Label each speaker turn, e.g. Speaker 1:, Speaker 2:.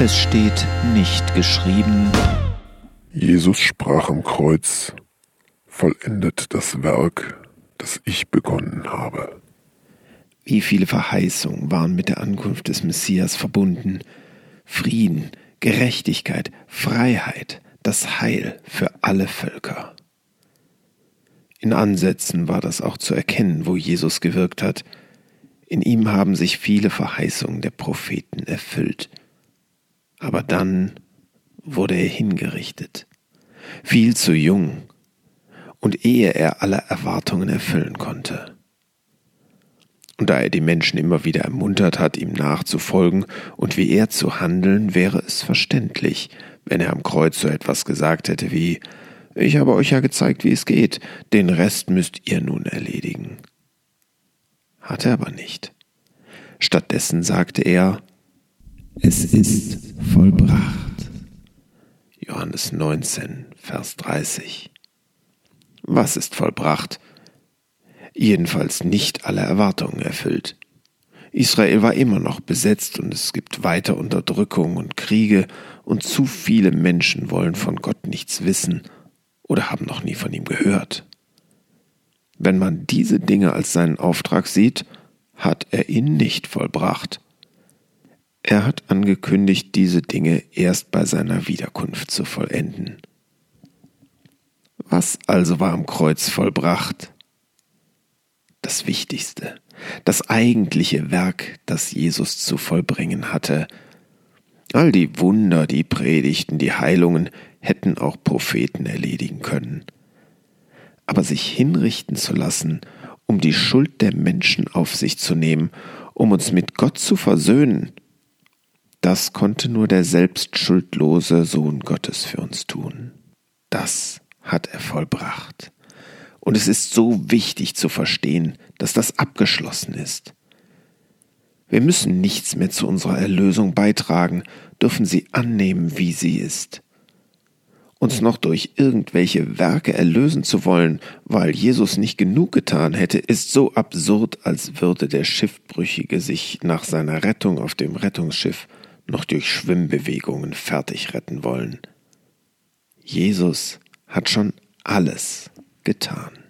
Speaker 1: Es steht nicht geschrieben.
Speaker 2: Jesus sprach am Kreuz, vollendet das Werk, das ich begonnen habe.
Speaker 1: Wie viele Verheißungen waren mit der Ankunft des Messias verbunden. Frieden, Gerechtigkeit, Freiheit, das Heil für alle Völker. In Ansätzen war das auch zu erkennen, wo Jesus gewirkt hat. In ihm haben sich viele Verheißungen der Propheten erfüllt. Aber dann wurde er hingerichtet, viel zu jung, und ehe er alle Erwartungen erfüllen konnte. Und da er die Menschen immer wieder ermuntert hat, ihm nachzufolgen und wie er zu handeln, wäre es verständlich, wenn er am Kreuz so etwas gesagt hätte wie Ich habe euch ja gezeigt, wie es geht, den Rest müsst ihr nun erledigen. Hat er aber nicht. Stattdessen sagte er Es ist vollbracht. Johannes 19, Vers 30. Was ist vollbracht? jedenfalls nicht alle Erwartungen erfüllt. Israel war immer noch besetzt und es gibt weiter Unterdrückung und Kriege und zu viele Menschen wollen von Gott nichts wissen oder haben noch nie von ihm gehört. Wenn man diese Dinge als seinen Auftrag sieht, hat er ihn nicht vollbracht. Er hat angekündigt, diese Dinge erst bei seiner Wiederkunft zu vollenden. Was also war am Kreuz vollbracht? das Wichtigste, das eigentliche Werk, das Jesus zu vollbringen hatte. All die Wunder, die Predigten, die Heilungen hätten auch Propheten erledigen können. Aber sich hinrichten zu lassen, um die Schuld der Menschen auf sich zu nehmen, um uns mit Gott zu versöhnen, das konnte nur der selbstschuldlose Sohn Gottes für uns tun. Das hat er vollbracht. Und es ist so wichtig zu verstehen, dass das abgeschlossen ist. Wir müssen nichts mehr zu unserer Erlösung beitragen, dürfen sie annehmen, wie sie ist. Uns noch durch irgendwelche Werke erlösen zu wollen, weil Jesus nicht genug getan hätte, ist so absurd, als würde der Schiffbrüchige sich nach seiner Rettung auf dem Rettungsschiff noch durch Schwimmbewegungen fertig retten wollen. Jesus hat schon alles getan.